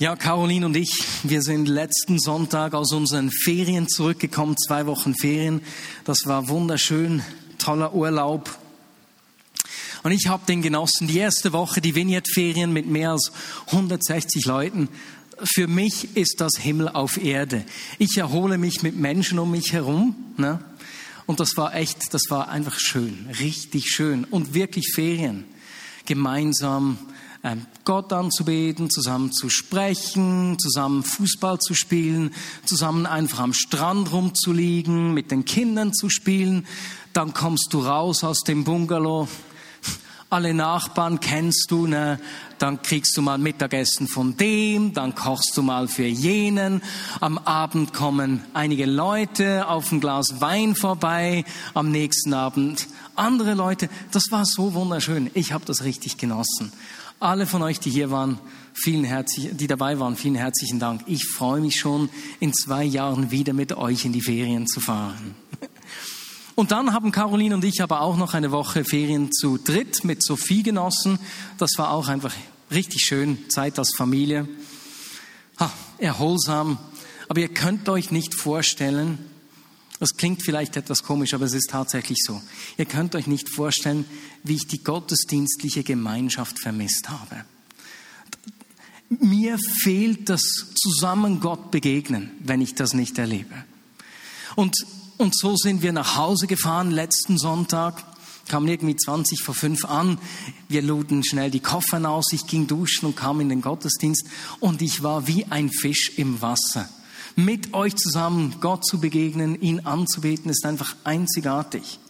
Ja, Caroline und ich, wir sind letzten Sonntag aus unseren Ferien zurückgekommen, zwei Wochen Ferien. Das war wunderschön, toller Urlaub. Und ich habe den genossen. Die erste Woche, die Vignette-Ferien mit mehr als 160 Leuten. Für mich ist das Himmel auf Erde. Ich erhole mich mit Menschen um mich herum. Ne? Und das war echt, das war einfach schön, richtig schön. Und wirklich Ferien. Gemeinsam Gott anzubeten, zusammen zu sprechen, zusammen Fußball zu spielen, zusammen einfach am Strand rumzuliegen, mit den Kindern zu spielen. Dann kommst du raus aus dem Bungalow. Alle Nachbarn kennst du, ne? Dann kriegst du mal Mittagessen von dem, dann kochst du mal für jenen. Am Abend kommen einige Leute auf ein Glas Wein vorbei. Am nächsten Abend andere Leute. Das war so wunderschön. Ich habe das richtig genossen. Alle von euch, die hier waren, vielen herzlich, die dabei waren, vielen herzlichen Dank. Ich freue mich schon, in zwei Jahren wieder mit euch in die Ferien zu fahren. Und dann haben Caroline und ich aber auch noch eine Woche Ferien zu dritt mit Sophie genossen. Das war auch einfach richtig schön, Zeit als Familie. Ha, erholsam. Aber ihr könnt euch nicht vorstellen, das klingt vielleicht etwas komisch, aber es ist tatsächlich so. Ihr könnt euch nicht vorstellen, wie ich die gottesdienstliche Gemeinschaft vermisst habe. Mir fehlt das zusammen Gott begegnen, wenn ich das nicht erlebe. Und, und so sind wir nach Hause gefahren letzten Sonntag, kamen irgendwie 20 vor fünf an. Wir luden schnell die Koffer aus, ich ging duschen und kam in den Gottesdienst und ich war wie ein Fisch im Wasser mit euch zusammen Gott zu begegnen, ihn anzubeten, ist einfach einzigartig.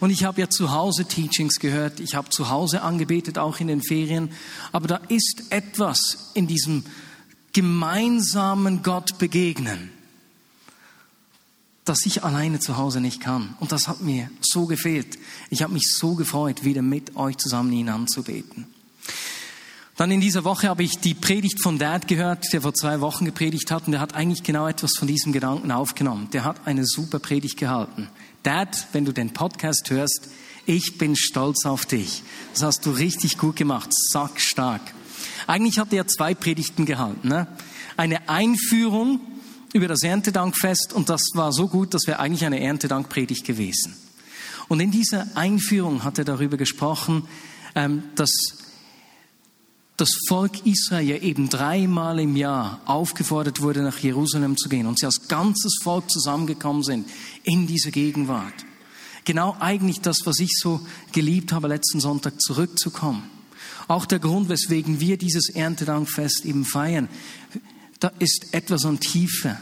Und ich habe ja zu Hause Teachings gehört, ich habe zu Hause angebetet, auch in den Ferien, aber da ist etwas in diesem gemeinsamen Gott begegnen, das ich alleine zu Hause nicht kann. Und das hat mir so gefehlt. Ich habe mich so gefreut, wieder mit euch zusammen ihn anzubeten. Dann in dieser Woche habe ich die Predigt von Dad gehört, der vor zwei Wochen gepredigt hat und der hat eigentlich genau etwas von diesem Gedanken aufgenommen. Der hat eine super Predigt gehalten. Dad, wenn du den Podcast hörst, ich bin stolz auf dich. Das hast du richtig gut gemacht, sackstark. Eigentlich hat er zwei Predigten gehalten. Ne? Eine Einführung über das Erntedankfest und das war so gut, das wäre eigentlich eine Erntedankpredigt gewesen. Und in dieser Einführung hat er darüber gesprochen, ähm, dass das Volk Israel eben dreimal im Jahr aufgefordert wurde, nach Jerusalem zu gehen und sie als ganzes Volk zusammengekommen sind in diese Gegenwart. Genau eigentlich das, was ich so geliebt habe, letzten Sonntag zurückzukommen. Auch der Grund, weswegen wir dieses Erntedankfest eben feiern, da ist etwas an Tiefe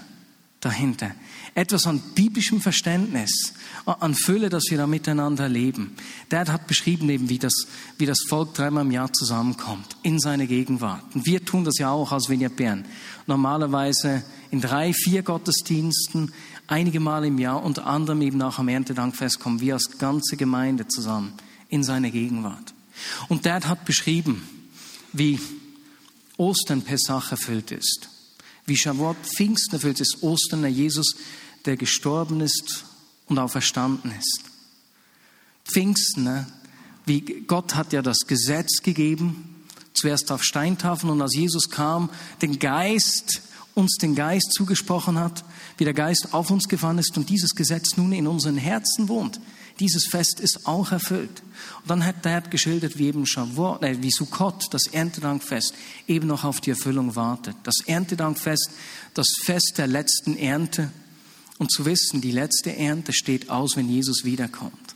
dahinter. Etwas an biblischem Verständnis, an Fülle, dass wir da miteinander leben. Dad hat beschrieben eben, wie das, wie das Volk dreimal im Jahr zusammenkommt, in seine Gegenwart. Und wir tun das ja auch als Vineyard Bern. Normalerweise in drei, vier Gottesdiensten, einige Mal im Jahr, unter anderem eben auch am Erntedankfest kommen wir als ganze Gemeinde zusammen in seine Gegenwart. Und Dad hat beschrieben, wie Ostern Pesach erfüllt ist, wie Shavuot Pfingsten erfüllt ist, Ostern, Jesus der gestorben ist und auferstanden ist. Pfingsten, ne? wie Gott hat ja das Gesetz gegeben, zuerst auf Steintafeln und als Jesus kam, den Geist, uns den Geist zugesprochen hat, wie der Geist auf uns gefahren ist und dieses Gesetz nun in unseren Herzen wohnt. Dieses Fest ist auch erfüllt. Und dann hat der geschildert, wie eben Shavuot, äh, wie Sukkot, das Erntedankfest, eben noch auf die Erfüllung wartet. Das Erntedankfest, das Fest der letzten Ernte, und zu wissen, die letzte Ernte steht aus, wenn Jesus wiederkommt.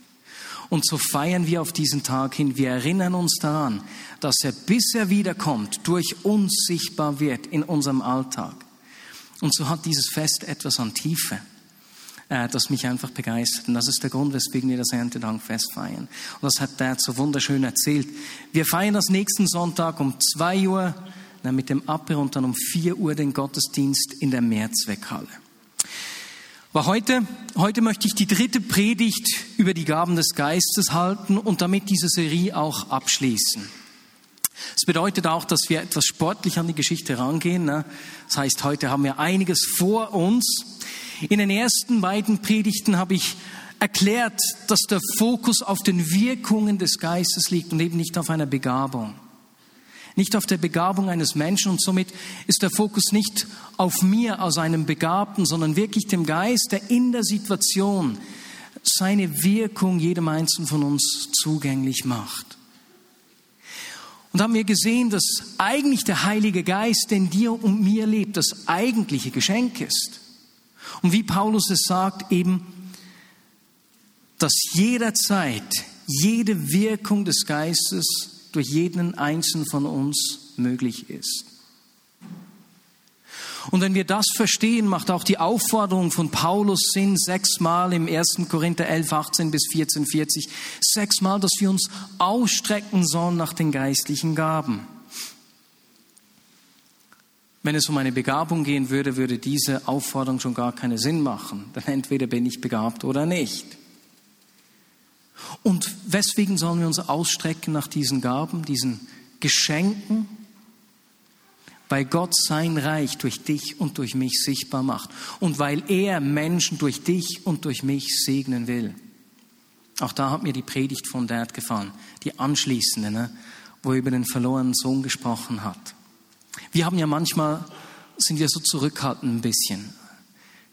Und so feiern wir auf diesen Tag hin. Wir erinnern uns daran, dass er, bis er wiederkommt, durch uns sichtbar wird in unserem Alltag. Und so hat dieses Fest etwas an Tiefe, das mich einfach begeistert. Und das ist der Grund, weswegen wir das Erntedankfest feiern. Und das hat Dad so wunderschön erzählt. Wir feiern das nächsten Sonntag um zwei Uhr mit dem Apero und dann um vier Uhr den Gottesdienst in der Mehrzweckhalle. Aber heute, heute möchte ich die dritte Predigt über die Gaben des Geistes halten und damit diese Serie auch abschließen. Es bedeutet auch, dass wir etwas sportlich an die Geschichte rangehen. Ne? Das heißt, heute haben wir einiges vor uns. In den ersten beiden Predigten habe ich erklärt, dass der Fokus auf den Wirkungen des Geistes liegt und eben nicht auf einer Begabung. nicht auf der Begabung eines Menschen und somit ist der Fokus nicht auf mir als einem Begabten, sondern wirklich dem Geist, der in der Situation seine Wirkung jedem Einzelnen von uns zugänglich macht. Und haben wir gesehen, dass eigentlich der Heilige Geist, der in dir und mir lebt, das eigentliche Geschenk ist. Und wie Paulus es sagt, eben, dass jederzeit jede Wirkung des Geistes durch jeden einzelnen von uns möglich ist. Und wenn wir das verstehen, macht auch die Aufforderung von Paulus Sinn, sechsmal im 1. Korinther 11, 18 bis 14, 40, sechsmal, dass wir uns ausstrecken sollen nach den geistlichen Gaben. Wenn es um eine Begabung gehen würde, würde diese Aufforderung schon gar keinen Sinn machen. Denn entweder bin ich begabt oder nicht. Und weswegen sollen wir uns ausstrecken nach diesen Gaben, diesen Geschenken? Weil Gott sein Reich durch dich und durch mich sichtbar macht und weil er Menschen durch dich und durch mich segnen will. Auch da hat mir die Predigt von Dad gefallen, die anschließende, ne, wo er über den verlorenen Sohn gesprochen hat. Wir haben ja manchmal, sind wir so zurückhaltend ein bisschen.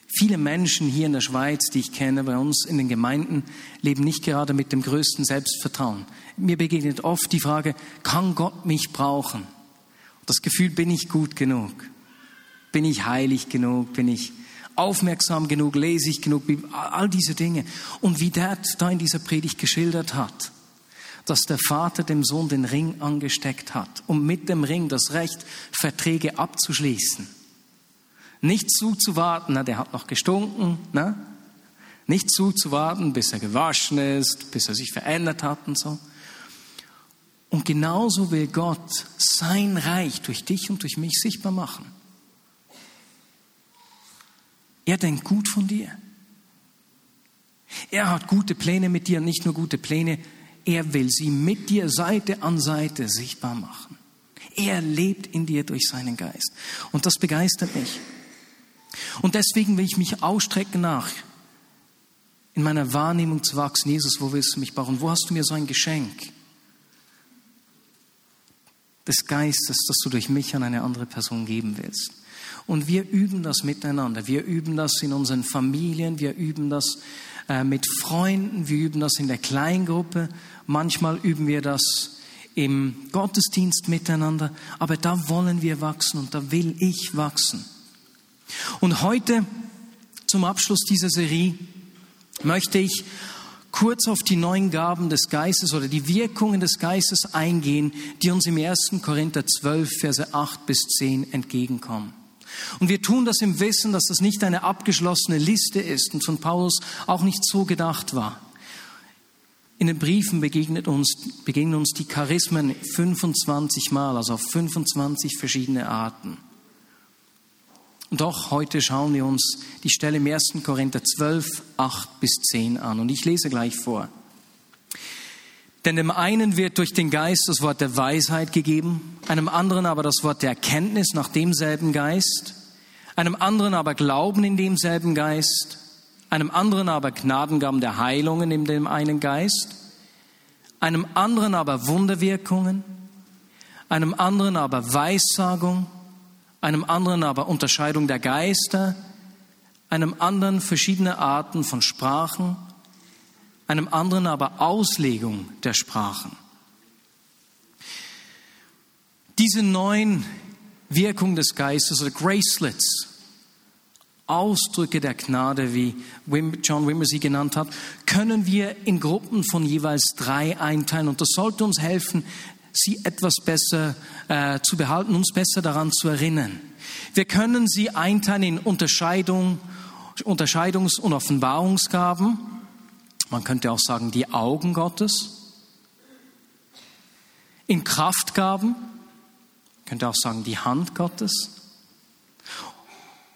Viele Menschen hier in der Schweiz, die ich kenne, bei uns in den Gemeinden, leben nicht gerade mit dem größten Selbstvertrauen. Mir begegnet oft die Frage, kann Gott mich brauchen? Das Gefühl, bin ich gut genug? Bin ich heilig genug? Bin ich aufmerksam genug? Lese ich genug? All diese Dinge. Und wie der da in dieser Predigt geschildert hat, dass der Vater dem Sohn den Ring angesteckt hat, um mit dem Ring das Recht, Verträge abzuschließen. Nicht zuzuwarten, na, der hat noch gestunken, ne? Nicht zuzuwarten, bis er gewaschen ist, bis er sich verändert hat und so. Und genauso will Gott sein Reich durch dich und durch mich sichtbar machen. Er denkt gut von dir. Er hat gute Pläne mit dir, nicht nur gute Pläne, er will sie mit dir Seite an Seite sichtbar machen. Er lebt in dir durch seinen Geist. Und das begeistert mich. Und deswegen will ich mich ausstrecken nach, in meiner Wahrnehmung zu wachsen. Jesus, wo willst du mich bauen? Wo hast du mir so ein Geschenk des Geistes, das du durch mich an eine andere Person geben willst? Und wir üben das miteinander. Wir üben das in unseren Familien, wir üben das äh, mit Freunden, wir üben das in der Kleingruppe. Manchmal üben wir das im Gottesdienst miteinander. Aber da wollen wir wachsen und da will ich wachsen. Und heute zum Abschluss dieser Serie möchte ich kurz auf die neuen Gaben des Geistes oder die Wirkungen des Geistes eingehen, die uns im 1. Korinther 12, Verse 8 bis 10 entgegenkommen. Und wir tun das im Wissen, dass das nicht eine abgeschlossene Liste ist und von Paulus auch nicht so gedacht war. In den Briefen begegnet uns, begegnen uns die Charismen 25 Mal, also auf 25 verschiedene Arten. Und doch heute schauen wir uns die Stelle im 1. Korinther 12, 8 bis 10 an. Und ich lese gleich vor. Denn dem einen wird durch den Geist das Wort der Weisheit gegeben, einem anderen aber das Wort der Erkenntnis nach demselben Geist, einem anderen aber Glauben in demselben Geist, einem anderen aber Gnadengaben der Heilungen in dem einen Geist, einem anderen aber Wunderwirkungen, einem anderen aber Weissagung, einem anderen aber Unterscheidung der Geister, einem anderen verschiedene Arten von Sprachen, einem anderen aber Auslegung der Sprachen. Diese neuen Wirkungen des Geistes oder Gracelets, Ausdrücke der Gnade, wie John Wimmer sie genannt hat, können wir in Gruppen von jeweils drei einteilen. Und das sollte uns helfen, sie etwas besser äh, zu behalten, uns besser daran zu erinnern. Wir können sie einteilen in Unterscheidung, Unterscheidungs- und Offenbarungsgaben. Man könnte auch sagen, die Augen Gottes. In Kraftgaben. Man könnte auch sagen, die Hand Gottes.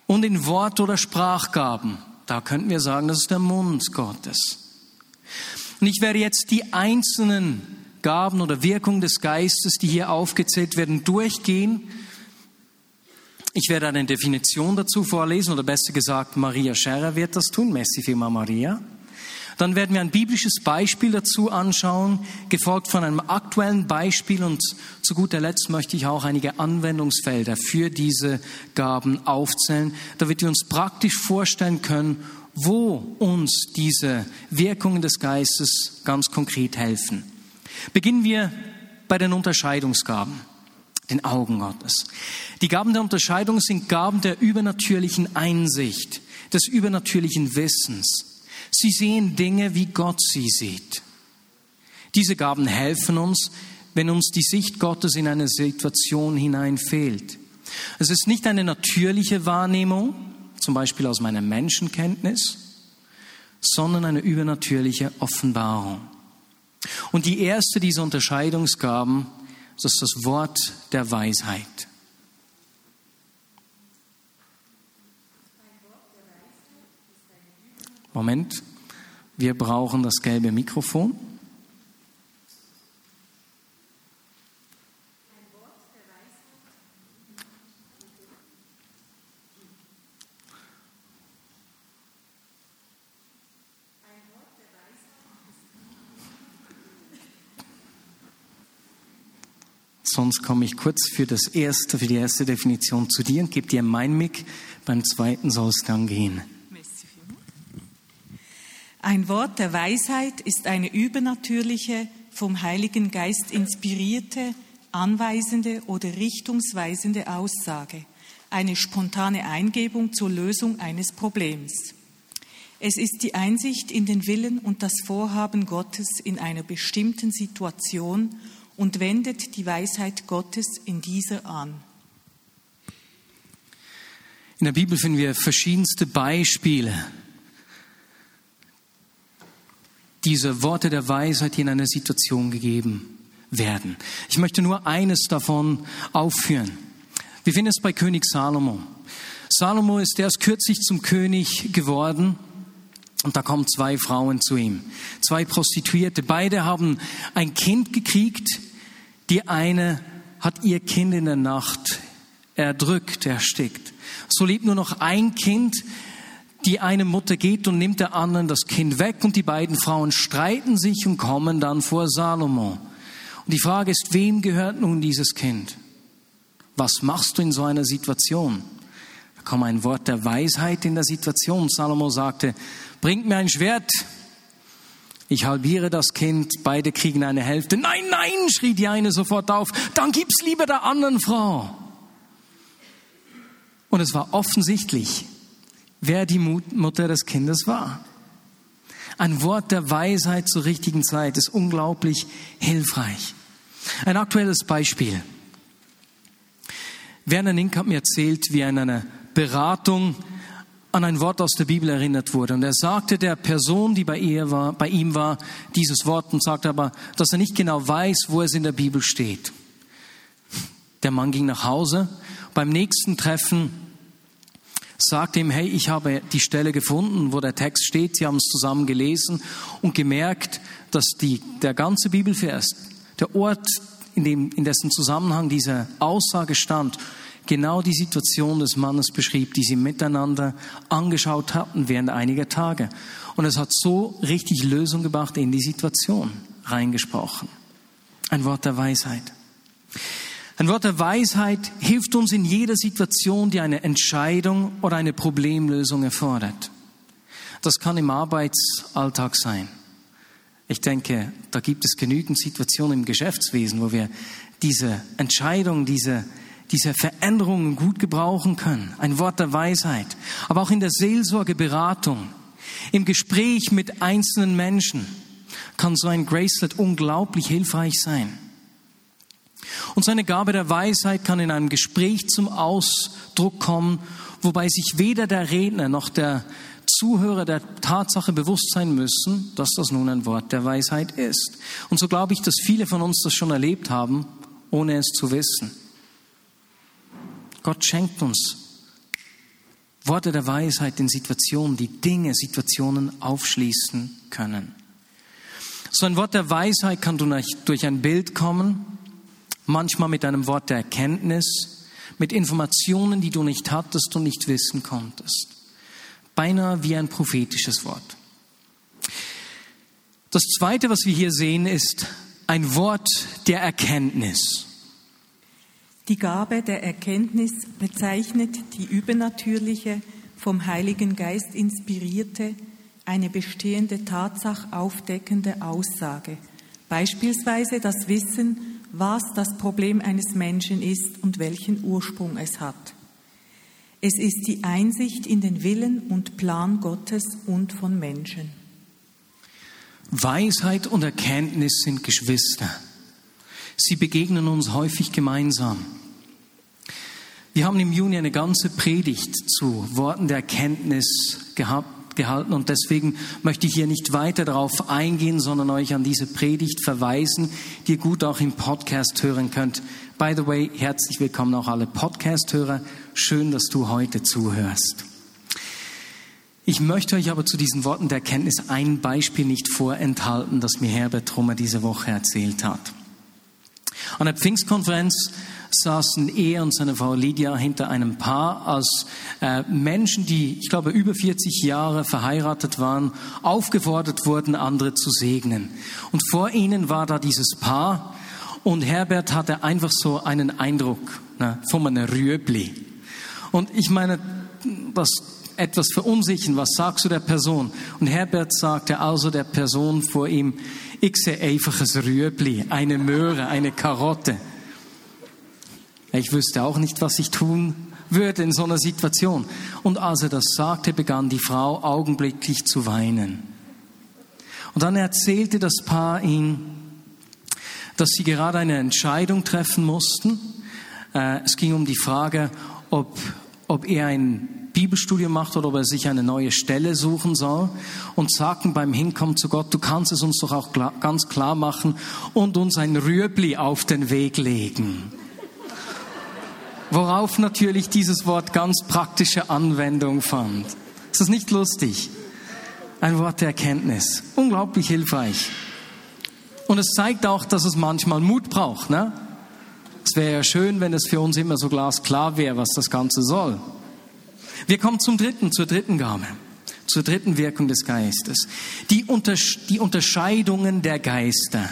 Und in Wort- oder Sprachgaben. Da könnten wir sagen, das ist der Mund Gottes. Und ich werde jetzt die einzelnen Gaben oder Wirkung des Geistes, die hier aufgezählt werden, durchgehen. Ich werde eine Definition dazu vorlesen, oder besser gesagt, Maria Scherer wird das tun. Messi Firma Maria. Dann werden wir ein biblisches Beispiel dazu anschauen, gefolgt von einem aktuellen Beispiel und zu guter Letzt möchte ich auch einige Anwendungsfelder für diese Gaben aufzählen, damit wir uns praktisch vorstellen können, wo uns diese Wirkungen des Geistes ganz konkret helfen. Beginnen wir bei den Unterscheidungsgaben den Augen Gottes. Die Gaben der Unterscheidung sind Gaben der übernatürlichen Einsicht, des übernatürlichen Wissens. Sie sehen Dinge, wie Gott sie sieht. Diese Gaben helfen uns, wenn uns die Sicht Gottes in eine Situation hinein fehlt. Es ist nicht eine natürliche Wahrnehmung, zum Beispiel aus meiner Menschenkenntnis, sondern eine übernatürliche Offenbarung. Und die erste dieser Unterscheidungsgaben das ist das Wort der Weisheit. Moment, wir brauchen das gelbe Mikrofon. Sonst komme ich kurz für das erste, für die erste Definition zu dir und gebe dir mein Mic. Beim zweiten soll es dann gehen. Ein Wort der Weisheit ist eine übernatürliche, vom Heiligen Geist inspirierte, anweisende oder richtungsweisende Aussage, eine spontane Eingebung zur Lösung eines Problems. Es ist die Einsicht in den Willen und das Vorhaben Gottes in einer bestimmten Situation und wendet die Weisheit Gottes in dieser an. In der Bibel finden wir verschiedenste Beispiele diese Worte der Weisheit, die in einer Situation gegeben werden. Ich möchte nur eines davon aufführen. Wir finden es bei König Salomo. Salomo ist erst kürzlich zum König geworden und da kommen zwei Frauen zu ihm, zwei Prostituierte. Beide haben ein Kind gekriegt, die eine hat ihr Kind in der Nacht erdrückt, erstickt. So lebt nur noch ein Kind. Die eine Mutter geht und nimmt der anderen das Kind weg und die beiden Frauen streiten sich und kommen dann vor Salomo. Und die Frage ist, wem gehört nun dieses Kind? Was machst du in so einer Situation? Da kommt ein Wort der Weisheit in der Situation. Salomo sagte, bringt mir ein Schwert, ich halbiere das Kind, beide kriegen eine Hälfte. Nein, nein, schrie die eine sofort auf, dann gib's lieber der anderen Frau. Und es war offensichtlich, wer die Mutter des Kindes war. Ein Wort der Weisheit zur richtigen Zeit ist unglaublich hilfreich. Ein aktuelles Beispiel. Werner Nink hat mir erzählt, wie er in einer Beratung an ein Wort aus der Bibel erinnert wurde. Und er sagte der Person, die bei, ihr war, bei ihm war, dieses Wort und sagte aber, dass er nicht genau weiß, wo es in der Bibel steht. Der Mann ging nach Hause. Beim nächsten Treffen sagte ihm, hey, ich habe die Stelle gefunden, wo der Text steht. Sie haben es zusammen gelesen und gemerkt, dass die, der ganze Bibelvers, der Ort, in, dem, in dessen Zusammenhang diese Aussage stand, genau die Situation des Mannes beschrieb, die sie miteinander angeschaut hatten während einiger Tage. Und es hat so richtig Lösung gebracht in die Situation reingesprochen. Ein Wort der Weisheit. Ein Wort der Weisheit hilft uns in jeder Situation, die eine Entscheidung oder eine Problemlösung erfordert. Das kann im Arbeitsalltag sein. Ich denke, da gibt es genügend Situationen im Geschäftswesen, wo wir diese Entscheidung, diese diese Veränderungen gut gebrauchen können. Ein Wort der Weisheit. Aber auch in der Seelsorgeberatung, im Gespräch mit einzelnen Menschen kann so ein Gracelet unglaublich hilfreich sein. Und seine Gabe der Weisheit kann in einem Gespräch zum Ausdruck kommen, wobei sich weder der Redner noch der Zuhörer der Tatsache bewusst sein müssen, dass das nun ein Wort der Weisheit ist. Und so glaube ich, dass viele von uns das schon erlebt haben, ohne es zu wissen. Gott schenkt uns Worte der Weisheit in Situationen, die Dinge, Situationen aufschließen können. So ein Wort der Weisheit kann durch ein Bild kommen, manchmal mit einem Wort der Erkenntnis, mit Informationen, die du nicht hattest und nicht wissen konntest. Beinahe wie ein prophetisches Wort. Das Zweite, was wir hier sehen, ist ein Wort der Erkenntnis. Die Gabe der Erkenntnis bezeichnet die übernatürliche, vom Heiligen Geist inspirierte, eine bestehende Tatsache aufdeckende Aussage. Beispielsweise das Wissen, was das Problem eines Menschen ist und welchen Ursprung es hat. Es ist die Einsicht in den Willen und Plan Gottes und von Menschen. Weisheit und Erkenntnis sind Geschwister. Sie begegnen uns häufig gemeinsam. Wir haben im Juni eine ganze Predigt zu Worten der Erkenntnis gehabt, gehalten und deswegen möchte ich hier nicht weiter darauf eingehen, sondern euch an diese Predigt verweisen, die ihr gut auch im Podcast hören könnt. By the way, herzlich willkommen auch alle Podcast-Hörer. Schön, dass du heute zuhörst. Ich möchte euch aber zu diesen Worten der Erkenntnis ein Beispiel nicht vorenthalten, das mir Herbert Trummer diese Woche erzählt hat. An der Pfingstkonferenz saßen er und seine Frau Lydia hinter einem Paar als äh, Menschen, die, ich glaube, über 40 Jahre verheiratet waren, aufgefordert wurden, andere zu segnen. Und vor ihnen war da dieses Paar und Herbert hatte einfach so einen Eindruck ne, von einem Rüebli. Und ich meine, das etwas verunsichern, was sagst du der Person? Und Herbert sagte also der Person vor ihm, ich sehe einfach ein Rüebli, eine Möhre, eine Karotte. Ich wüsste auch nicht, was ich tun würde in so einer Situation. Und als er das sagte, begann die Frau augenblicklich zu weinen. Und dann erzählte das Paar ihm, dass sie gerade eine Entscheidung treffen mussten. Äh, es ging um die Frage, ob, ob er ein Bibelstudium macht oder ob er sich eine neue Stelle suchen soll und sagten beim Hinkommen zu Gott, du kannst es uns doch auch ganz klar machen und uns ein Rüebli auf den Weg legen. Worauf natürlich dieses Wort ganz praktische Anwendung fand. Ist das nicht lustig? Ein Wort der Erkenntnis. Unglaublich hilfreich. Und es zeigt auch, dass es manchmal Mut braucht. Ne? Es wäre ja schön, wenn es für uns immer so glasklar wäre, was das Ganze soll. Wir kommen zum dritten, zur dritten Gabe, zur dritten Wirkung des Geistes. Die, Untersch die Unterscheidungen der Geister.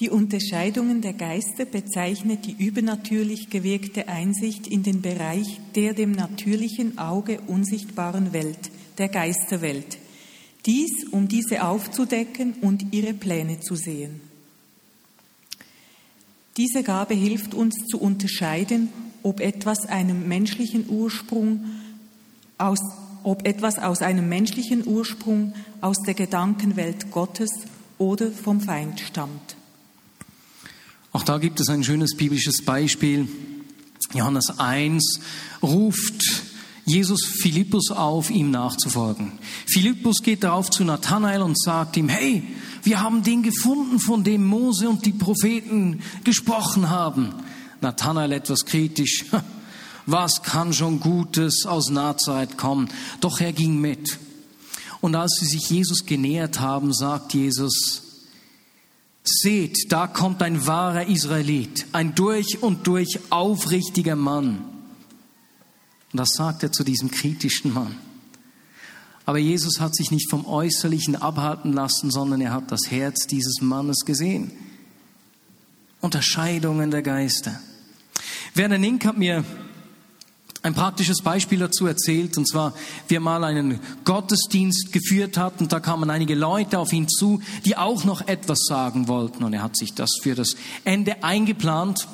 Die Unterscheidungen der Geister bezeichnet die übernatürlich gewirkte Einsicht in den Bereich der dem natürlichen Auge unsichtbaren Welt, der Geisterwelt. Dies, um diese aufzudecken und ihre Pläne zu sehen. Diese Gabe hilft uns zu unterscheiden, ob etwas einem menschlichen Ursprung aus, ob etwas aus einem menschlichen Ursprung aus der Gedankenwelt Gottes oder vom Feind stammt. Auch da gibt es ein schönes biblisches Beispiel. Johannes 1 ruft Jesus Philippus auf, ihm nachzufolgen. Philippus geht darauf zu Nathanael und sagt ihm, hey, wir haben den gefunden, von dem Mose und die Propheten gesprochen haben. Nathanael etwas kritisch. Was kann schon Gutes aus Nazareth kommen? Doch er ging mit. Und als sie sich Jesus genähert haben, sagt Jesus, seht, da kommt ein wahrer Israelit, ein durch und durch aufrichtiger Mann. Und das sagt er zu diesem kritischen Mann. Aber Jesus hat sich nicht vom Äußerlichen abhalten lassen, sondern er hat das Herz dieses Mannes gesehen. Unterscheidungen der Geister. Werner Nink hat mir ein praktisches Beispiel dazu erzählt, und zwar, wie er mal einen Gottesdienst geführt hat, und da kamen einige Leute auf ihn zu, die auch noch etwas sagen wollten, und er hat sich das für das Ende eingeplant.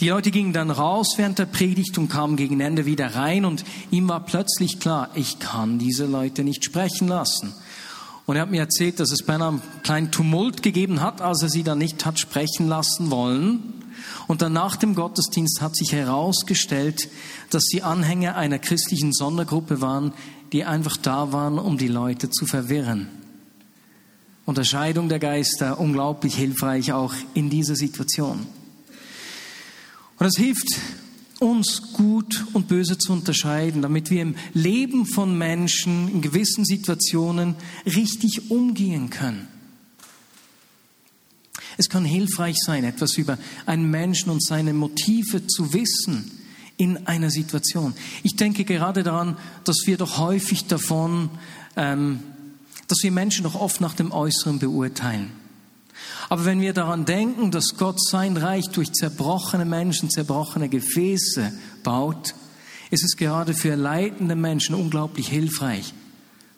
Die Leute gingen dann raus während der Predigt und kamen gegen Ende wieder rein, und ihm war plötzlich klar, ich kann diese Leute nicht sprechen lassen. Und er hat mir erzählt, dass es beinahe einen kleinen Tumult gegeben hat, als er sie dann nicht hat sprechen lassen wollen. Und dann nach dem Gottesdienst hat sich herausgestellt, dass sie Anhänger einer christlichen Sondergruppe waren, die einfach da waren, um die Leute zu verwirren. Unterscheidung der Geister, unglaublich hilfreich auch in dieser Situation. Und es hilft uns gut und böse zu unterscheiden, damit wir im Leben von Menschen in gewissen Situationen richtig umgehen können. Es kann hilfreich sein, etwas über einen Menschen und seine Motive zu wissen in einer Situation. Ich denke gerade daran, dass wir doch häufig davon ähm, dass wir Menschen doch oft nach dem Äußeren beurteilen. Aber wenn wir daran denken, dass Gott sein Reich durch zerbrochene Menschen, zerbrochene Gefäße baut, ist es gerade für leitende Menschen unglaublich hilfreich,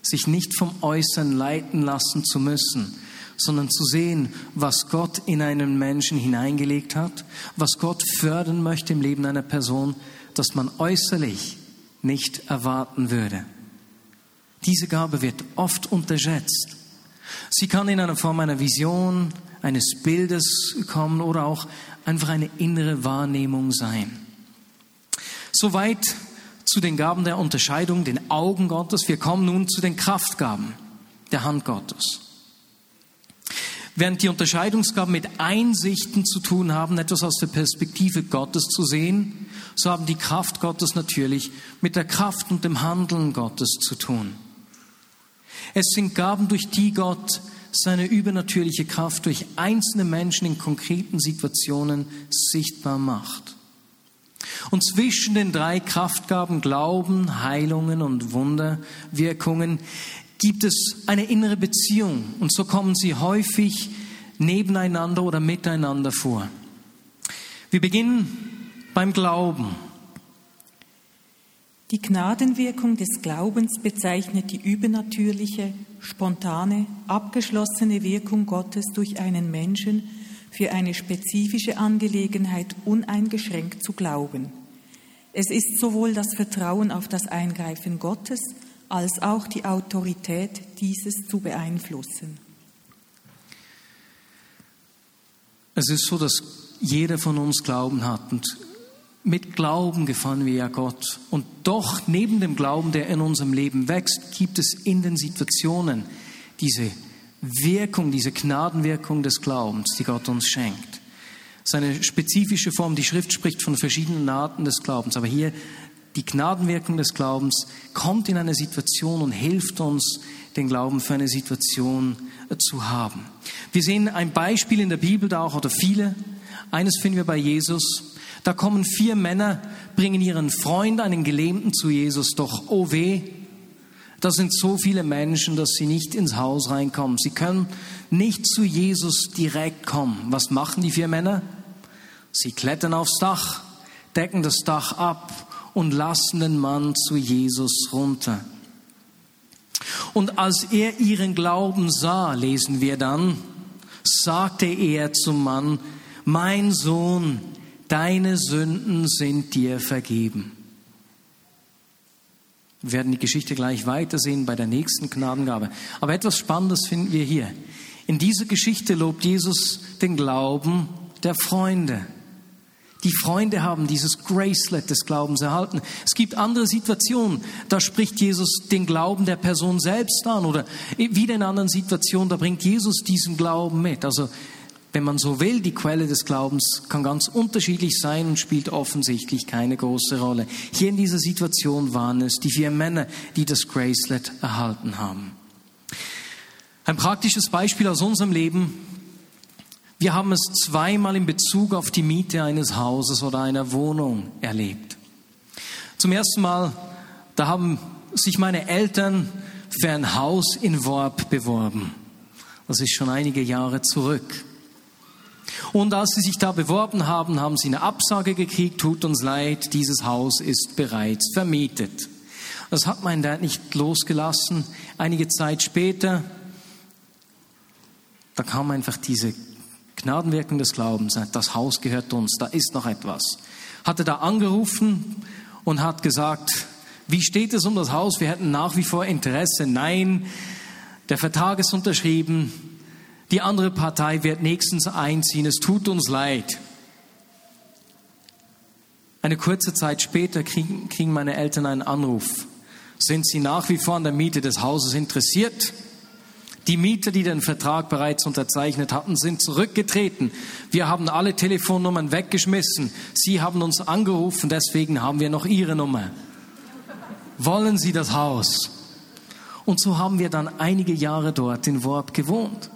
sich nicht vom Äußeren leiten lassen zu müssen, sondern zu sehen, was Gott in einen Menschen hineingelegt hat, was Gott fördern möchte im Leben einer Person, das man äußerlich nicht erwarten würde. Diese Gabe wird oft unterschätzt. Sie kann in einer Form einer Vision, eines Bildes kommen oder auch einfach eine innere Wahrnehmung sein. Soweit zu den Gaben der Unterscheidung, den Augen Gottes. Wir kommen nun zu den Kraftgaben der Hand Gottes. Während die Unterscheidungsgaben mit Einsichten zu tun haben, etwas aus der Perspektive Gottes zu sehen, so haben die Kraft Gottes natürlich mit der Kraft und dem Handeln Gottes zu tun. Es sind Gaben, durch die Gott seine übernatürliche Kraft durch einzelne Menschen in konkreten Situationen sichtbar macht. Und zwischen den drei Kraftgaben Glauben, Heilungen und Wunderwirkungen gibt es eine innere Beziehung und so kommen sie häufig nebeneinander oder miteinander vor. Wir beginnen beim Glauben. Die Gnadenwirkung des Glaubens bezeichnet die übernatürliche, spontane, abgeschlossene Wirkung Gottes durch einen Menschen für eine spezifische Angelegenheit uneingeschränkt zu glauben. Es ist sowohl das Vertrauen auf das Eingreifen Gottes als auch die Autorität, dieses zu beeinflussen. Es ist so, dass jeder von uns Glauben hat und mit Glauben gefallen wir ja Gott. Und doch neben dem Glauben, der in unserem Leben wächst, gibt es in den Situationen diese Wirkung, diese Gnadenwirkung des Glaubens, die Gott uns schenkt. Seine spezifische Form, die Schrift spricht von verschiedenen Arten des Glaubens, aber hier die Gnadenwirkung des Glaubens kommt in eine Situation und hilft uns, den Glauben für eine Situation äh, zu haben. Wir sehen ein Beispiel in der Bibel da auch, oder viele. Eines finden wir bei Jesus. Da kommen vier Männer, bringen ihren Freund, einen Gelähmten zu Jesus, doch oh weh, da sind so viele Menschen, dass sie nicht ins Haus reinkommen. Sie können nicht zu Jesus direkt kommen. Was machen die vier Männer? Sie klettern aufs Dach, decken das Dach ab und lassen den Mann zu Jesus runter. Und als er ihren Glauben sah, lesen wir dann, sagte er zum Mann, mein Sohn, deine Sünden sind dir vergeben. Wir werden die Geschichte gleich weitersehen bei der nächsten Gnadengabe. Aber etwas Spannendes finden wir hier. In dieser Geschichte lobt Jesus den Glauben der Freunde. Die Freunde haben dieses Gracelet des Glaubens erhalten. Es gibt andere Situationen, da spricht Jesus den Glauben der Person selbst an oder wieder in anderen Situationen, da bringt Jesus diesen Glauben mit. Also wenn man so will, die Quelle des Glaubens kann ganz unterschiedlich sein und spielt offensichtlich keine große Rolle. Hier in dieser Situation waren es die vier Männer, die das Gracelet erhalten haben. Ein praktisches Beispiel aus unserem Leben. Wir haben es zweimal in Bezug auf die Miete eines Hauses oder einer Wohnung erlebt. Zum ersten Mal, da haben sich meine Eltern für ein Haus in Worb beworben. Das ist schon einige Jahre zurück. Und als sie sich da beworben haben, haben sie eine Absage gekriegt, tut uns leid, dieses Haus ist bereits vermietet. Das hat mein Dad nicht losgelassen. Einige Zeit später, da kam einfach diese Gnadenwirkung des Glaubens. Das Haus gehört uns, da ist noch etwas. Hatte da angerufen und hat gesagt, wie steht es um das Haus? Wir hätten nach wie vor Interesse. Nein, der Vertrag ist unterschrieben. Die andere Partei wird nächstens einziehen. Es tut uns leid. Eine kurze Zeit später kriegen, meine Eltern einen Anruf. Sind sie nach wie vor an der Miete des Hauses interessiert? Die Mieter, die den Vertrag bereits unterzeichnet hatten, sind zurückgetreten. Wir haben alle Telefonnummern weggeschmissen. Sie haben uns angerufen, deswegen haben wir noch Ihre Nummer. Wollen Sie das Haus? Und so haben wir dann einige Jahre dort in Worb gewohnt.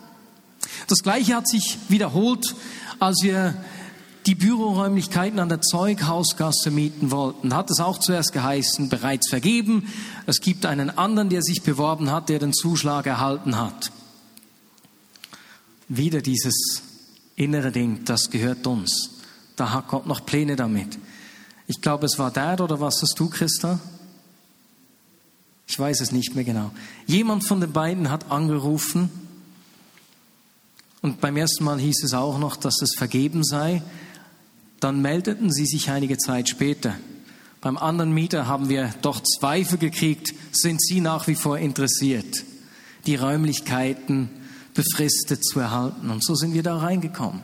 Das Gleiche hat sich wiederholt, als wir die Büroräumlichkeiten an der Zeughausgasse mieten wollten, hat es auch zuerst geheißen, bereits vergeben. Es gibt einen anderen, der sich beworben hat, der den Zuschlag erhalten hat. Wieder dieses innere Ding, das gehört uns. Da hat Gott noch Pläne damit. Ich glaube, es war der oder was hast du, Christa? Ich weiß es nicht mehr genau. Jemand von den beiden hat angerufen und beim ersten Mal hieß es auch noch, dass es vergeben sei. Dann meldeten sie sich einige Zeit später. Beim anderen Mieter haben wir doch Zweifel gekriegt, sind sie nach wie vor interessiert, die Räumlichkeiten befristet zu erhalten. Und so sind wir da reingekommen.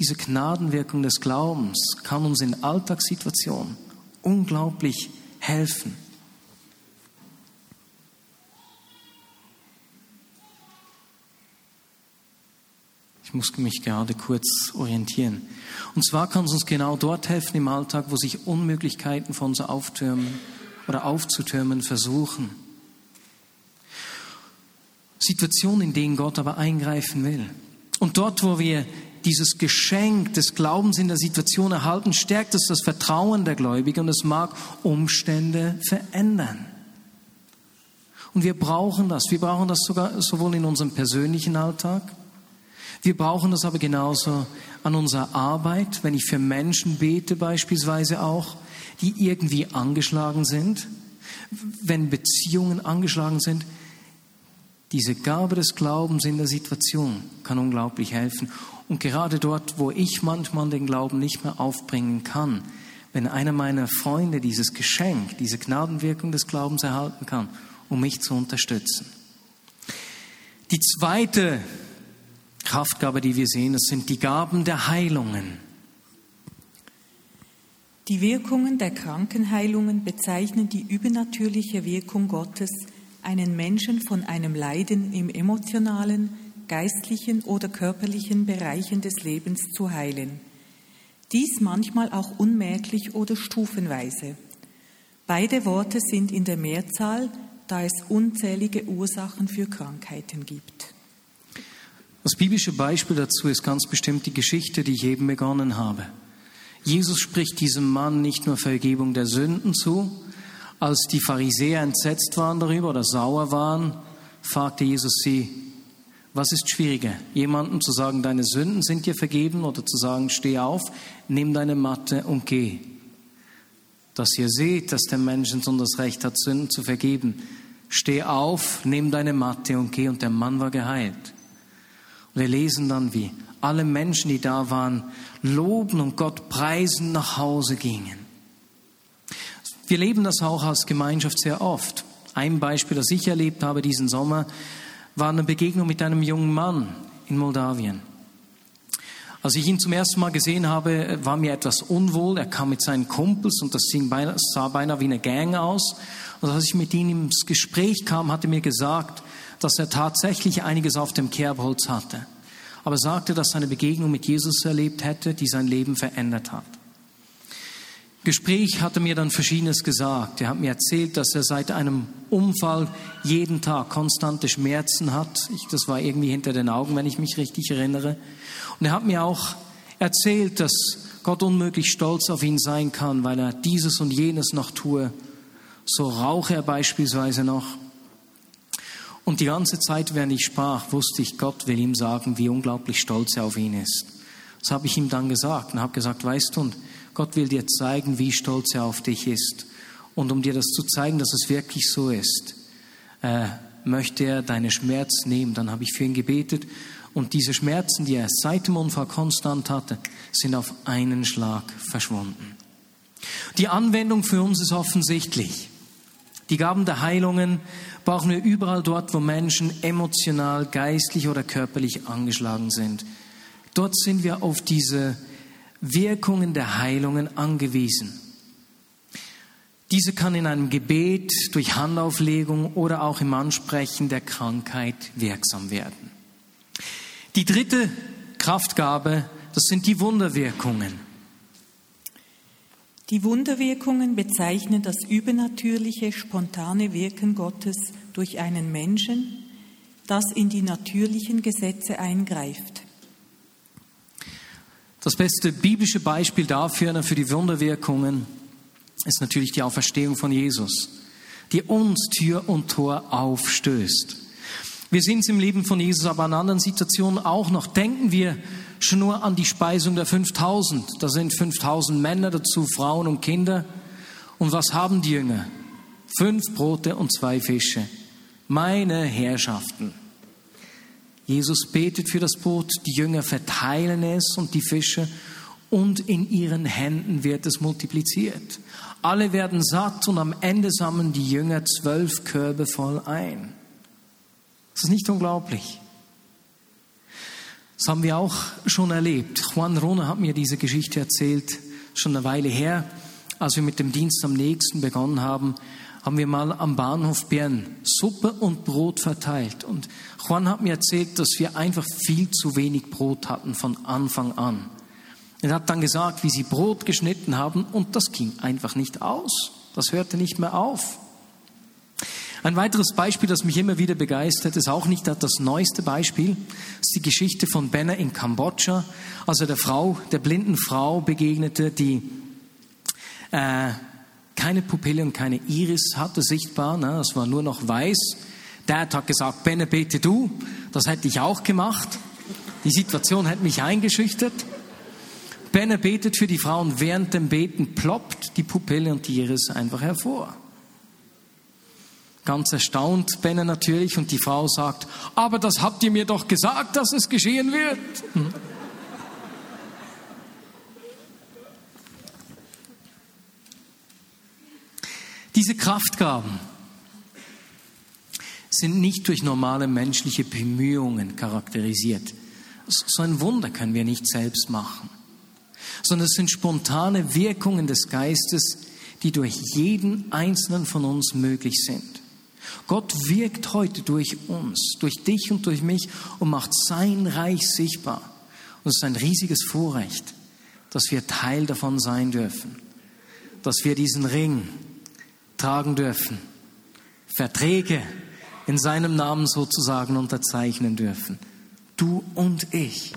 Diese Gnadenwirkung des Glaubens kann uns in Alltagssituationen unglaublich helfen. Ich muss mich gerade kurz orientieren. Und zwar kann es uns genau dort helfen im Alltag, wo sich Unmöglichkeiten von uns auftürmen oder aufzutürmen versuchen. Situationen, in denen Gott aber eingreifen will. Und dort, wo wir dieses Geschenk des Glaubens in der Situation erhalten, stärkt es das Vertrauen der Gläubigen und es mag Umstände verändern. Und wir brauchen das. Wir brauchen das sogar sowohl in unserem persönlichen Alltag, wir brauchen das aber genauso an unserer Arbeit, wenn ich für Menschen bete beispielsweise auch, die irgendwie angeschlagen sind, wenn Beziehungen angeschlagen sind. Diese Gabe des Glaubens in der Situation kann unglaublich helfen. Und gerade dort, wo ich manchmal den Glauben nicht mehr aufbringen kann, wenn einer meiner Freunde dieses Geschenk, diese Gnadenwirkung des Glaubens erhalten kann, um mich zu unterstützen. Die zweite Kraftgabe, die wir sehen, das sind die Gaben der Heilungen. Die Wirkungen der Krankenheilungen bezeichnen die übernatürliche Wirkung Gottes, einen Menschen von einem Leiden im emotionalen, geistlichen oder körperlichen Bereichen des Lebens zu heilen. Dies manchmal auch unmerklich oder stufenweise. Beide Worte sind in der Mehrzahl, da es unzählige Ursachen für Krankheiten gibt. Das biblische Beispiel dazu ist ganz bestimmt die Geschichte, die ich eben begonnen habe. Jesus spricht diesem Mann nicht nur Vergebung der Sünden zu, als die Pharisäer entsetzt waren darüber oder sauer waren, fragte Jesus sie, was ist schwieriger, jemandem zu sagen, deine Sünden sind dir vergeben oder zu sagen, steh auf, nimm deine Matte und geh. Dass ihr seht, dass der Mensch das Recht hat, Sünden zu vergeben. Steh auf, nimm deine Matte und geh. Und der Mann war geheilt. Wir lesen dann, wie alle Menschen, die da waren, loben und Gott preisen nach Hause gingen. Wir leben das auch als Gemeinschaft sehr oft. Ein Beispiel, das ich erlebt habe diesen Sommer, war eine Begegnung mit einem jungen Mann in Moldawien. Als ich ihn zum ersten Mal gesehen habe, war mir etwas unwohl. Er kam mit seinen Kumpels und das sah beinahe wie eine Gang aus. Und als ich mit ihm ins Gespräch kam, hat er mir gesagt, dass er tatsächlich einiges auf dem Kerbholz hatte. Aber er sagte, dass seine Begegnung mit Jesus erlebt hätte, die sein Leben verändert hat. Im Gespräch hat er mir dann Verschiedenes gesagt. Er hat mir erzählt, dass er seit einem Unfall jeden Tag konstante Schmerzen hat. Ich, das war irgendwie hinter den Augen, wenn ich mich richtig erinnere. Und er hat mir auch erzählt, dass Gott unmöglich stolz auf ihn sein kann, weil er dieses und jenes noch tue. So rauche er beispielsweise noch. Und die ganze Zeit, während ich sprach, wusste ich, Gott will ihm sagen, wie unglaublich stolz er auf ihn ist. Das habe ich ihm dann gesagt und habe gesagt, weißt du, Gott will dir zeigen, wie stolz er auf dich ist. Und um dir das zu zeigen, dass es wirklich so ist, äh, möchte er deine Schmerzen nehmen. Dann habe ich für ihn gebetet und diese Schmerzen, die er seit dem Unfall konstant hatte, sind auf einen Schlag verschwunden. Die Anwendung für uns ist offensichtlich. Die Gaben der Heilungen brauchen wir überall dort, wo Menschen emotional, geistlich oder körperlich angeschlagen sind. Dort sind wir auf diese Wirkungen der Heilungen angewiesen. Diese kann in einem Gebet, durch Handauflegung oder auch im Ansprechen der Krankheit wirksam werden. Die dritte Kraftgabe, das sind die Wunderwirkungen. Die Wunderwirkungen bezeichnen das übernatürliche, spontane Wirken Gottes durch einen Menschen, das in die natürlichen Gesetze eingreift. Das beste biblische Beispiel dafür, für die Wunderwirkungen, ist natürlich die Auferstehung von Jesus, die uns Tür und Tor aufstößt. Wir sehen es im Leben von Jesus, aber in anderen Situationen auch noch. Denken wir schon nur an die Speisung der 5000. Da sind 5000 Männer dazu, Frauen und Kinder. Und was haben die Jünger? Fünf Brote und zwei Fische. Meine Herrschaften. Jesus betet für das Brot, die Jünger verteilen es und die Fische und in ihren Händen wird es multipliziert. Alle werden satt und am Ende sammeln die Jünger zwölf Körbe voll ein. Das ist nicht unglaublich. Das haben wir auch schon erlebt. Juan Rona hat mir diese Geschichte erzählt, schon eine Weile her, als wir mit dem Dienst am nächsten begonnen haben, haben wir mal am Bahnhof Bern Suppe und Brot verteilt. Und Juan hat mir erzählt, dass wir einfach viel zu wenig Brot hatten von Anfang an. Er hat dann gesagt, wie sie Brot geschnitten haben und das ging einfach nicht aus. Das hörte nicht mehr auf. Ein weiteres Beispiel, das mich immer wieder begeistert, ist auch nicht das neueste Beispiel, ist die Geschichte von Benner in Kambodscha, als er der Frau, der blinden Frau begegnete, die äh, keine Pupille und keine Iris hatte sichtbar, ne, das war nur noch weiß. Dad hat gesagt, Benne, bete du. Das hätte ich auch gemacht. Die Situation hat mich eingeschüchtert. Benne betet für die Frau und während dem Beten ploppt die Pupille und die Iris einfach hervor. Ganz erstaunt Benne natürlich und die Frau sagt, aber das habt ihr mir doch gesagt, dass es geschehen wird. Diese Kraftgaben sind nicht durch normale menschliche Bemühungen charakterisiert. So ein Wunder können wir nicht selbst machen, sondern es sind spontane Wirkungen des Geistes, die durch jeden einzelnen von uns möglich sind. Gott wirkt heute durch uns, durch dich und durch mich und macht sein Reich sichtbar. Und es ist ein riesiges Vorrecht, dass wir Teil davon sein dürfen, dass wir diesen Ring, tragen dürfen, Verträge in seinem Namen sozusagen unterzeichnen dürfen. Du und ich.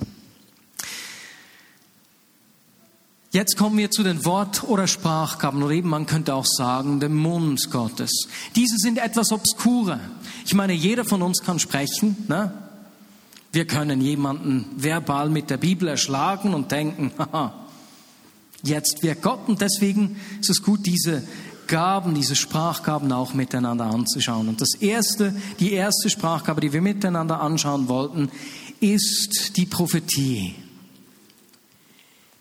Jetzt kommen wir zu den Wort- oder Sprachgaben, oder eben man könnte auch sagen, dem Mund Gottes. Diese sind etwas obskurer. Ich meine, jeder von uns kann sprechen. Ne? Wir können jemanden verbal mit der Bibel erschlagen und denken, haha, jetzt wird Gott. Und deswegen ist es gut, diese Gaben, diese Sprachgaben auch miteinander anzuschauen. Und das erste, die erste Sprachgabe, die wir miteinander anschauen wollten, ist die Prophetie.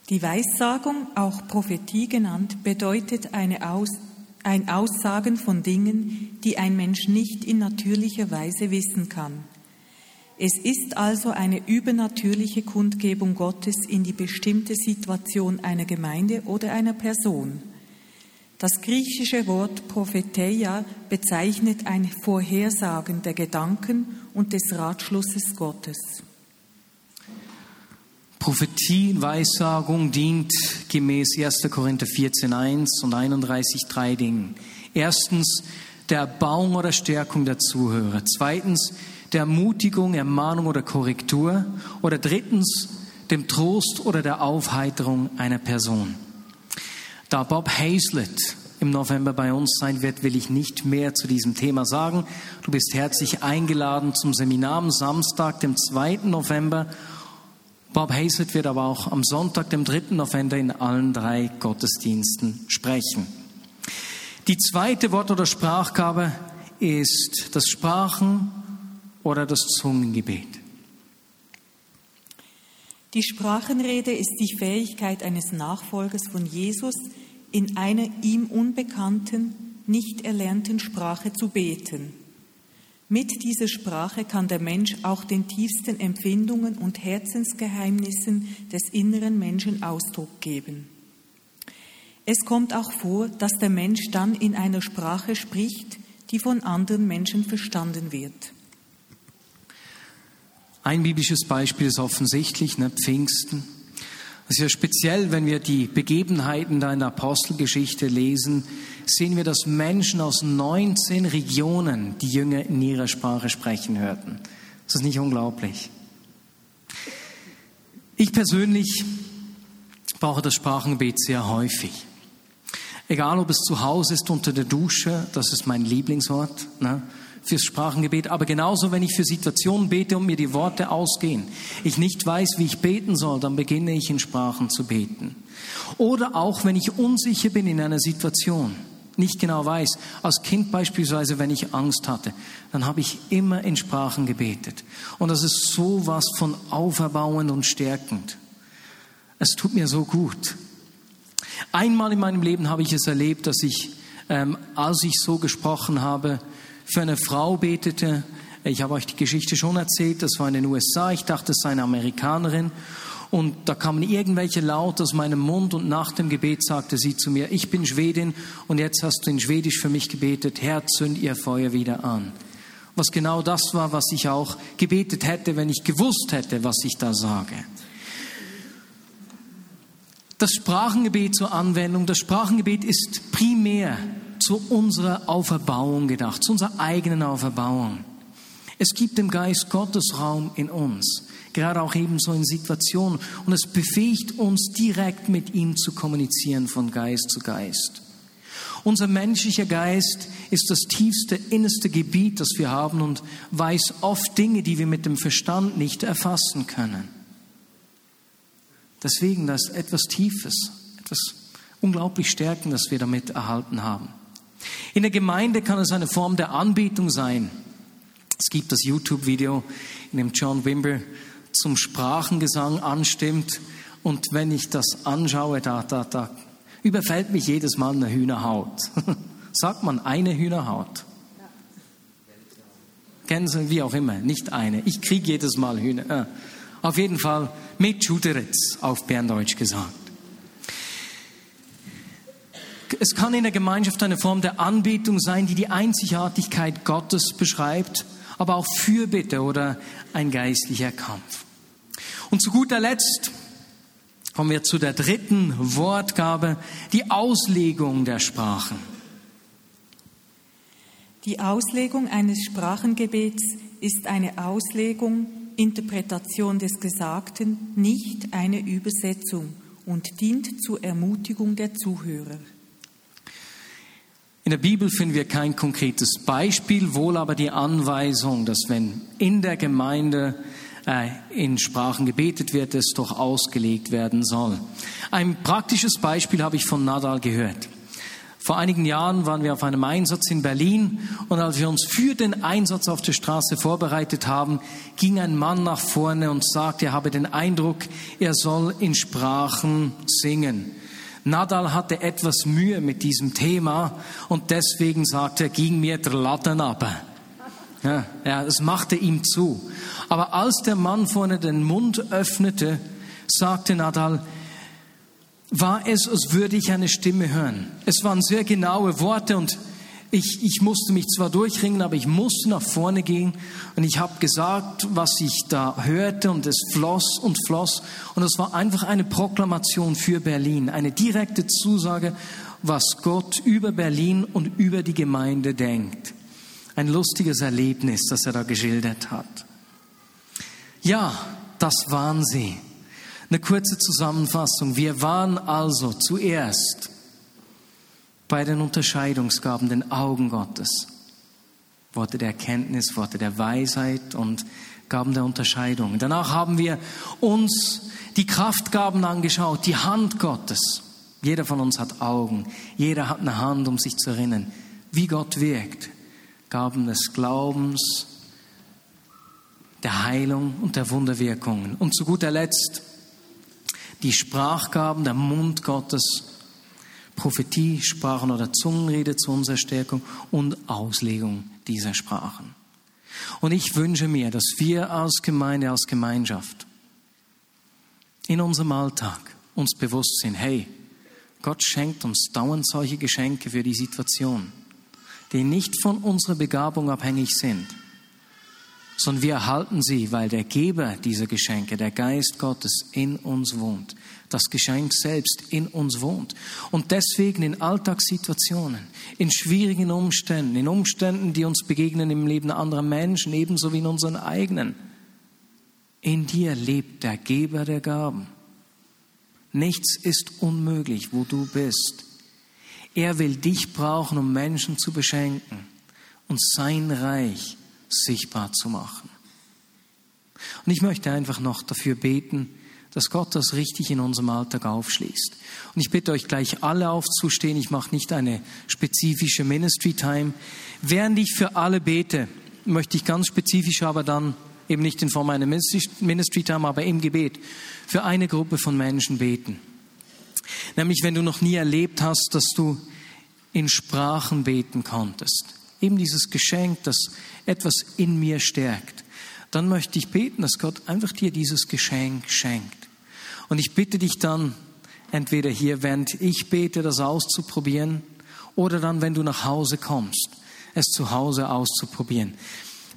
Die Weissagung, auch Prophetie genannt, bedeutet eine Aus, ein Aussagen von Dingen, die ein Mensch nicht in natürlicher Weise wissen kann. Es ist also eine übernatürliche Kundgebung Gottes in die bestimmte Situation einer Gemeinde oder einer Person. Das griechische Wort Propheteia bezeichnet ein Vorhersagen der Gedanken und des Ratschlusses Gottes. Prophetie, Weissagung dient gemäß 1. Korinther 14.1 und 31.3 Dingen. Erstens der Erbauung oder Stärkung der Zuhörer. Zweitens der Ermutigung, Ermahnung oder Korrektur. Oder drittens dem Trost oder der Aufheiterung einer Person. Da Bob Hazlett im November bei uns sein wird, will ich nicht mehr zu diesem Thema sagen. Du bist herzlich eingeladen zum Seminar am Samstag, dem 2. November. Bob Hazlett wird aber auch am Sonntag, dem 3. November, in allen drei Gottesdiensten sprechen. Die zweite Wort- oder Sprachgabe ist das Sprachen- oder das Zungengebet. Die Sprachenrede ist die Fähigkeit eines Nachfolgers von Jesus, in einer ihm unbekannten, nicht erlernten Sprache zu beten. Mit dieser Sprache kann der Mensch auch den tiefsten Empfindungen und Herzensgeheimnissen des inneren Menschen Ausdruck geben. Es kommt auch vor, dass der Mensch dann in einer Sprache spricht, die von anderen Menschen verstanden wird. Ein biblisches Beispiel ist offensichtlich, ne, Pfingsten. Es ist ja speziell, wenn wir die Begebenheiten da in der Apostelgeschichte lesen, sehen wir, dass Menschen aus 19 Regionen die Jünger in ihrer Sprache sprechen hörten. Das ist nicht unglaublich. Ich persönlich brauche das Sprachengebet sehr häufig. Egal, ob es zu Hause ist, unter der Dusche, das ist mein Lieblingswort ne, fürs Sprachengebet, aber genauso, wenn ich für Situationen bete und mir die Worte ausgehen, ich nicht weiß, wie ich beten soll, dann beginne ich in Sprachen zu beten. Oder auch, wenn ich unsicher bin in einer Situation, nicht genau weiß, als Kind beispielsweise, wenn ich Angst hatte, dann habe ich immer in Sprachen gebetet. Und das ist so was von auferbauend und stärkend. Es tut mir so gut. Einmal in meinem Leben habe ich es erlebt, dass ich, ähm, als ich so gesprochen habe, für eine Frau betete. Ich habe euch die Geschichte schon erzählt, das war in den USA. Ich dachte, es sei eine Amerikanerin. Und da kamen irgendwelche Laute aus meinem Mund und nach dem Gebet sagte sie zu mir, ich bin Schwedin und jetzt hast du in Schwedisch für mich gebetet, Herr, zünd ihr Feuer wieder an. Was genau das war, was ich auch gebetet hätte, wenn ich gewusst hätte, was ich da sage. Das Sprachengebet zur Anwendung, das Sprachengebet ist primär zu unserer Auferbauung gedacht, zu unserer eigenen Auferbauung. Es gibt dem Geist Gottes Raum in uns gerade auch ebenso in Situationen. Und es befähigt uns, direkt mit ihm zu kommunizieren von Geist zu Geist. Unser menschlicher Geist ist das tiefste, innerste Gebiet, das wir haben und weiß oft Dinge, die wir mit dem Verstand nicht erfassen können. Deswegen das etwas Tiefes, etwas unglaublich Stärkendes wir damit erhalten haben. In der Gemeinde kann es eine Form der Anbetung sein. Es gibt das YouTube-Video, in dem John Wimber zum Sprachengesang anstimmt. Und wenn ich das anschaue, da, da, da überfällt mich jedes Mal eine Hühnerhaut. Sagt man eine Hühnerhaut? Gänse, wie auch immer, nicht eine. Ich kriege jedes Mal Hühner. Äh, auf jeden Fall mit Schuderitz, auf Berndeutsch gesagt. Es kann in der Gemeinschaft eine Form der Anbetung sein, die die Einzigartigkeit Gottes beschreibt aber auch Fürbitte oder ein geistlicher Kampf. Und zu guter Letzt kommen wir zu der dritten Wortgabe, die Auslegung der Sprachen. Die Auslegung eines Sprachengebets ist eine Auslegung, Interpretation des Gesagten, nicht eine Übersetzung und dient zur Ermutigung der Zuhörer. In der Bibel finden wir kein konkretes Beispiel, wohl aber die Anweisung, dass wenn in der Gemeinde äh, in Sprachen gebetet wird, es doch ausgelegt werden soll. Ein praktisches Beispiel habe ich von Nadal gehört. Vor einigen Jahren waren wir auf einem Einsatz in Berlin und als wir uns für den Einsatz auf der Straße vorbereitet haben, ging ein Mann nach vorne und sagte, er habe den Eindruck, er soll in Sprachen singen. Nadal hatte etwas Mühe mit diesem Thema und deswegen sagte er, ging mir der Latten ab. Ja, ja, es machte ihm zu. Aber als der Mann vorne den Mund öffnete, sagte Nadal, war es, als würde ich eine Stimme hören. Es waren sehr genaue Worte und ich, ich musste mich zwar durchringen, aber ich musste nach vorne gehen und ich habe gesagt, was ich da hörte und es floss und floss und es war einfach eine Proklamation für Berlin, eine direkte Zusage, was Gott über Berlin und über die Gemeinde denkt. Ein lustiges Erlebnis, das er da geschildert hat. Ja, das waren sie. Eine kurze Zusammenfassung. Wir waren also zuerst bei den Unterscheidungsgaben, den Augen Gottes. Worte der Erkenntnis, Worte der Weisheit und Gaben der Unterscheidung. Danach haben wir uns die Kraftgaben angeschaut, die Hand Gottes. Jeder von uns hat Augen, jeder hat eine Hand, um sich zu erinnern, wie Gott wirkt. Gaben des Glaubens, der Heilung und der Wunderwirkungen. Und zu guter Letzt die Sprachgaben, der Mund Gottes Prophetie, Sprachen oder Zungenrede zur unserer Stärkung und Auslegung dieser Sprachen. Und ich wünsche mir, dass wir als Gemeinde, als Gemeinschaft in unserem Alltag uns bewusst sind, hey, Gott schenkt uns dauernd solche Geschenke für die Situation, die nicht von unserer Begabung abhängig sind, sondern wir erhalten sie, weil der Geber dieser Geschenke, der Geist Gottes in uns wohnt das Geschenk selbst in uns wohnt. Und deswegen in Alltagssituationen, in schwierigen Umständen, in Umständen, die uns begegnen im Leben anderer Menschen, ebenso wie in unseren eigenen, in dir lebt der Geber der Gaben. Nichts ist unmöglich, wo du bist. Er will dich brauchen, um Menschen zu beschenken und sein Reich sichtbar zu machen. Und ich möchte einfach noch dafür beten, dass Gott das richtig in unserem Alltag aufschließt. Und ich bitte euch gleich alle aufzustehen. Ich mache nicht eine spezifische Ministry Time. Während ich für alle bete, möchte ich ganz spezifisch aber dann eben nicht in Form einer Ministry Time, aber im Gebet für eine Gruppe von Menschen beten. Nämlich wenn du noch nie erlebt hast, dass du in Sprachen beten konntest. Eben dieses Geschenk, das etwas in mir stärkt. Dann möchte ich beten, dass Gott einfach dir dieses Geschenk schenkt. Und ich bitte dich dann, entweder hier, während ich bete, das auszuprobieren, oder dann, wenn du nach Hause kommst, es zu Hause auszuprobieren.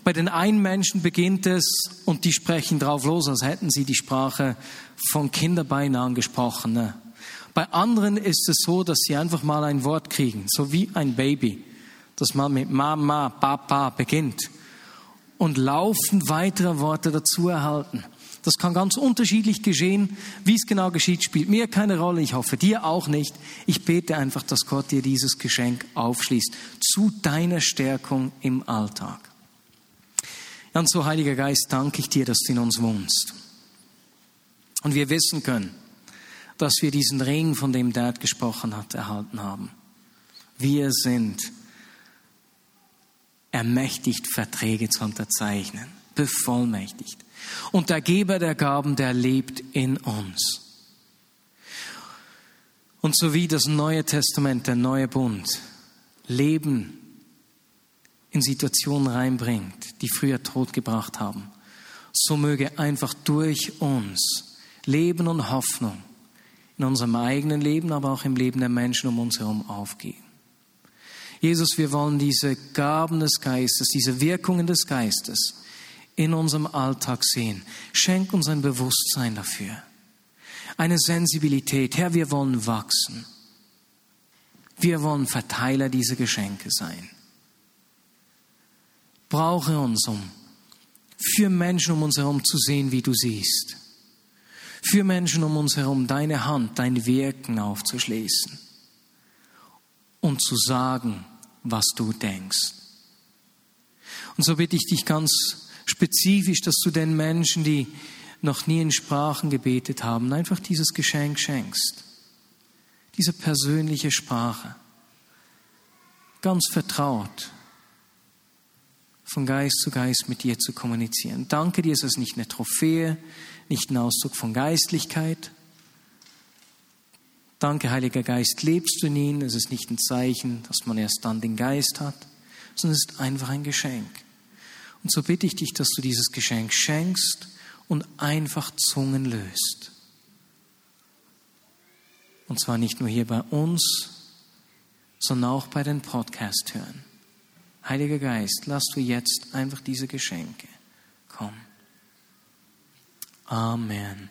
Bei den einen Menschen beginnt es und die sprechen drauf los, als hätten sie die Sprache von Kinderbeinen angesprochen. Ne? Bei anderen ist es so, dass sie einfach mal ein Wort kriegen, so wie ein Baby, das mal mit Mama, Papa beginnt und laufend weitere Worte dazu erhalten. Das kann ganz unterschiedlich geschehen. Wie es genau geschieht, spielt mir keine Rolle. Ich hoffe dir auch nicht. Ich bete einfach, dass Gott dir dieses Geschenk aufschließt zu deiner Stärkung im Alltag. Und so, Heiliger Geist, danke ich dir, dass du in uns wohnst. Und wir wissen können, dass wir diesen Ring, von dem Dad gesprochen hat, erhalten haben. Wir sind ermächtigt, Verträge zu unterzeichnen, bevollmächtigt. Und der Geber der Gaben, der lebt in uns. Und so wie das Neue Testament, der neue Bund, Leben in Situationen reinbringt, die früher Tod gebracht haben, so möge einfach durch uns Leben und Hoffnung in unserem eigenen Leben, aber auch im Leben der Menschen um uns herum aufgehen. Jesus, wir wollen diese Gaben des Geistes, diese Wirkungen des Geistes in unserem Alltag sehen. Schenk uns ein Bewusstsein dafür, eine Sensibilität. Herr, wir wollen wachsen. Wir wollen Verteiler dieser Geschenke sein brauche uns, um für Menschen um uns herum zu sehen, wie du siehst. Für Menschen um uns herum deine Hand, dein Wirken aufzuschließen und zu sagen, was du denkst. Und so bitte ich dich ganz spezifisch, dass du den Menschen, die noch nie in Sprachen gebetet haben, einfach dieses Geschenk schenkst. Diese persönliche Sprache. Ganz vertraut von Geist zu Geist mit dir zu kommunizieren. Danke dir, es ist nicht eine Trophäe, nicht ein Ausdruck von Geistlichkeit. Danke, Heiliger Geist, lebst du in ihnen. Es ist nicht ein Zeichen, dass man erst dann den Geist hat, sondern es ist einfach ein Geschenk. Und so bitte ich dich, dass du dieses Geschenk schenkst und einfach Zungen löst. Und zwar nicht nur hier bei uns, sondern auch bei den Podcast-Hörern. Heiliger Geist, lass du jetzt einfach diese Geschenke kommen. Amen.